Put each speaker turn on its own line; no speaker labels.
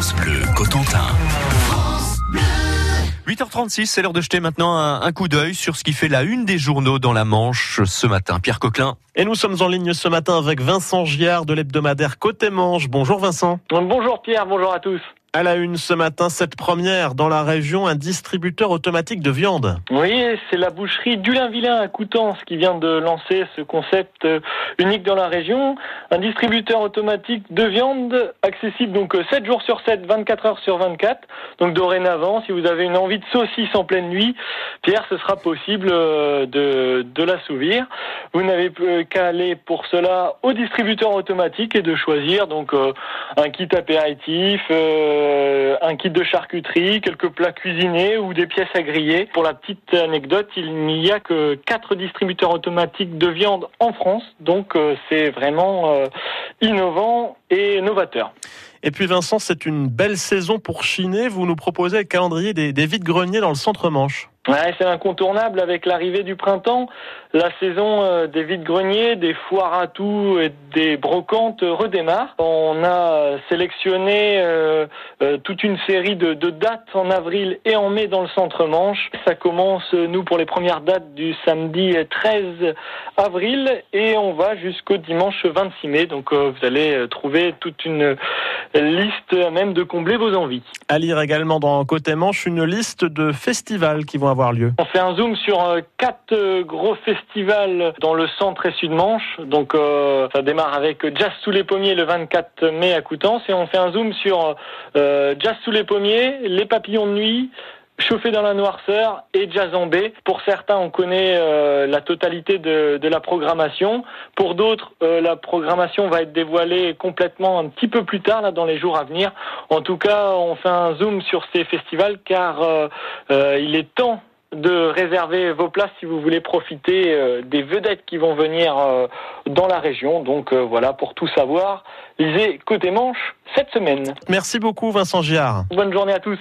France Bleu Cotentin.
8h36, c'est l'heure de jeter maintenant un, un coup d'œil sur ce qui fait la une des journaux dans la Manche ce matin. Pierre Coquelin.
Et nous sommes en ligne ce matin avec Vincent Giard de l'hebdomadaire Côté Manche. Bonjour Vincent.
Bonjour Pierre, bonjour à tous.
À la une ce matin, cette première dans la région, un distributeur automatique de viande.
Oui, c'est la boucherie Dulin-Vilain à Coutances qui vient de lancer ce concept euh, unique dans la région. Un distributeur automatique de viande accessible donc 7 jours sur 7, 24 heures sur 24. Donc dorénavant, si vous avez une envie de saucisse en pleine nuit, Pierre, ce sera possible euh, de, l'assouvir. Vous n'avez qu'à aller pour cela au distributeur automatique et de choisir donc euh, un kit apéritif. Euh, un kit de charcuterie, quelques plats cuisinés ou des pièces à griller. Pour la petite anecdote, il n'y a que quatre distributeurs automatiques de viande en France, donc euh, c'est vraiment euh, innovant et novateur.
Et puis Vincent, c'est une belle saison pour chiner. Vous nous proposez le calendrier des, des vides-greniers dans le centre-manche.
Ouais, c'est incontournable avec l'arrivée du printemps. La saison euh, des vides-greniers, des foires à tout et des brocantes redémarre. On a sélectionné euh, euh, toute une série de, de, dates en avril et en mai dans le centre-manche. Ça commence, nous, pour les premières dates du samedi 13 avril et on va jusqu'au dimanche 26 mai. Donc vous allez trouver toute une liste à même de combler vos envies.
À lire également dans Côté Manche une liste de festivals qui vont avoir lieu.
On fait un zoom sur euh, quatre euh, gros festivals dans le centre et sud-manche. Donc euh, ça démarre avec Jazz sous les pommiers le 24 mai à Coutances et on fait un zoom sur euh, Jazz sous les pommiers, les papillons de nuit, Chauffé dans la noirceur et Jazz en B. Pour certains, on connaît euh, la totalité de, de, la programmation. Pour d'autres, euh, la programmation va être dévoilée complètement un petit peu plus tard, là, dans les jours à venir. En tout cas, on fait un zoom sur ces festivals car euh, il est temps de réserver vos places si vous voulez profiter des vedettes qui vont venir dans la région. Donc voilà, pour tout savoir, lisez Côté Manche cette semaine.
Merci beaucoup Vincent Giard.
Bonne journée à tous.